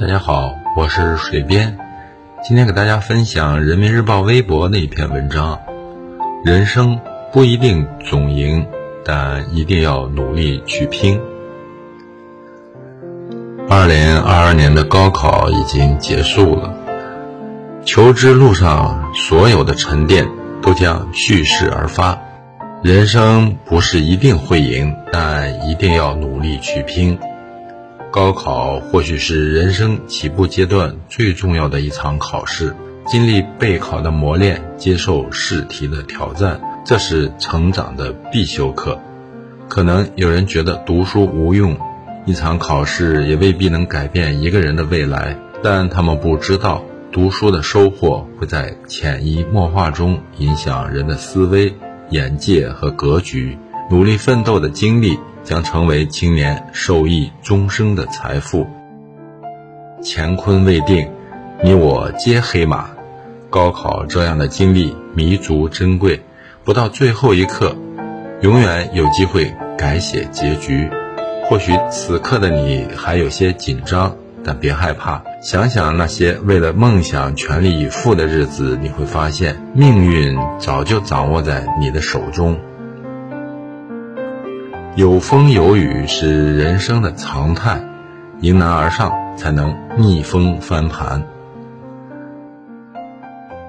大家好，我是水边，今天给大家分享人民日报微博那一篇文章。人生不一定总赢，但一定要努力去拼。二零二二年的高考已经结束了，求知路上所有的沉淀都将蓄势而发。人生不是一定会赢，但一定要努力去拼。高考或许是人生起步阶段最重要的一场考试，经历备考的磨练，接受试题的挑战，这是成长的必修课。可能有人觉得读书无用，一场考试也未必能改变一个人的未来，但他们不知道，读书的收获会在潜移默化中影响人的思维、眼界和格局。努力奋斗的经历。将成为青年受益终生的财富。乾坤未定，你我皆黑马。高考这样的经历弥足珍贵，不到最后一刻，永远有机会改写结局。或许此刻的你还有些紧张，但别害怕，想想那些为了梦想全力以赴的日子，你会发现命运早就掌握在你的手中。有风有雨是人生的常态，迎难而上才能逆风翻盘。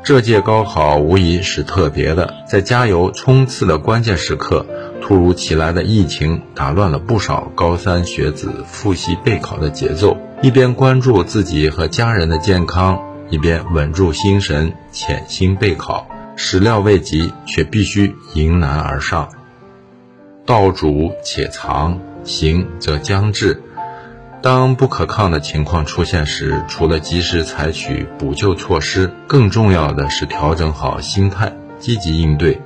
这届高考无疑是特别的，在加油冲刺的关键时刻，突如其来的疫情打乱了不少高三学子复习备考的节奏。一边关注自己和家人的健康，一边稳住心神潜心备考。始料未及，却必须迎难而上。道阻且长，行则将至。当不可抗的情况出现时，除了及时采取补救措施，更重要的是调整好心态，积极应对。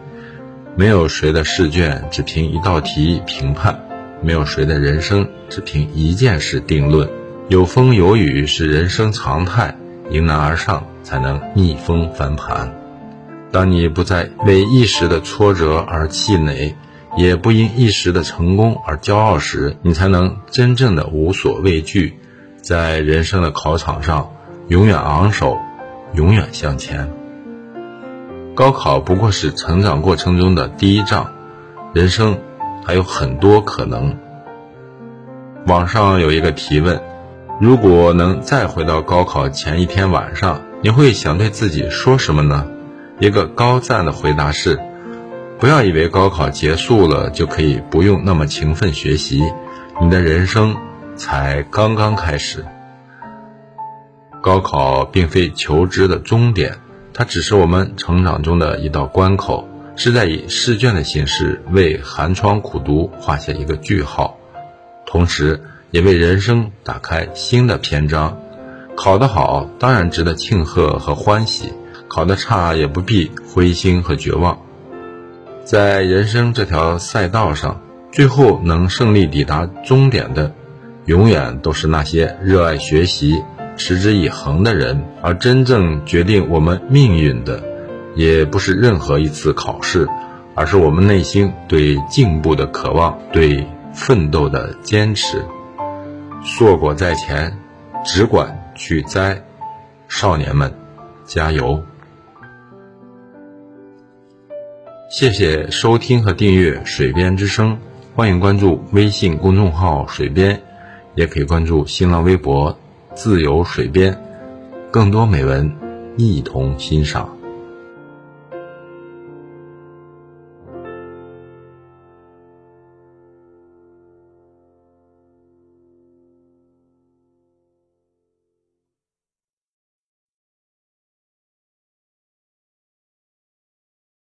没有谁的试卷只凭一道题评判，没有谁的人生只凭一件事定论。有风有雨是人生常态，迎难而上才能逆风翻盘。当你不再为一时的挫折而气馁。也不因一时的成功而骄傲时，你才能真正的无所畏惧，在人生的考场上永远昂首，永远向前。高考不过是成长过程中的第一仗，人生还有很多可能。网上有一个提问：如果能再回到高考前一天晚上，你会想对自己说什么呢？一个高赞的回答是。不要以为高考结束了就可以不用那么勤奋学习，你的人生才刚刚开始。高考并非求知的终点，它只是我们成长中的一道关口，是在以试卷的形式为寒窗苦读画下一个句号，同时也为人生打开新的篇章。考得好当然值得庆贺和欢喜，考得差也不必灰心和绝望。在人生这条赛道上，最后能胜利抵达终点的，永远都是那些热爱学习、持之以恒的人。而真正决定我们命运的，也不是任何一次考试，而是我们内心对进步的渴望、对奋斗的坚持。硕果在前，只管去栽，少年们，加油！谢谢收听和订阅《水边之声》，欢迎关注微信公众号“水边”，也可以关注新浪微博“自由水边”，更多美文一同欣赏。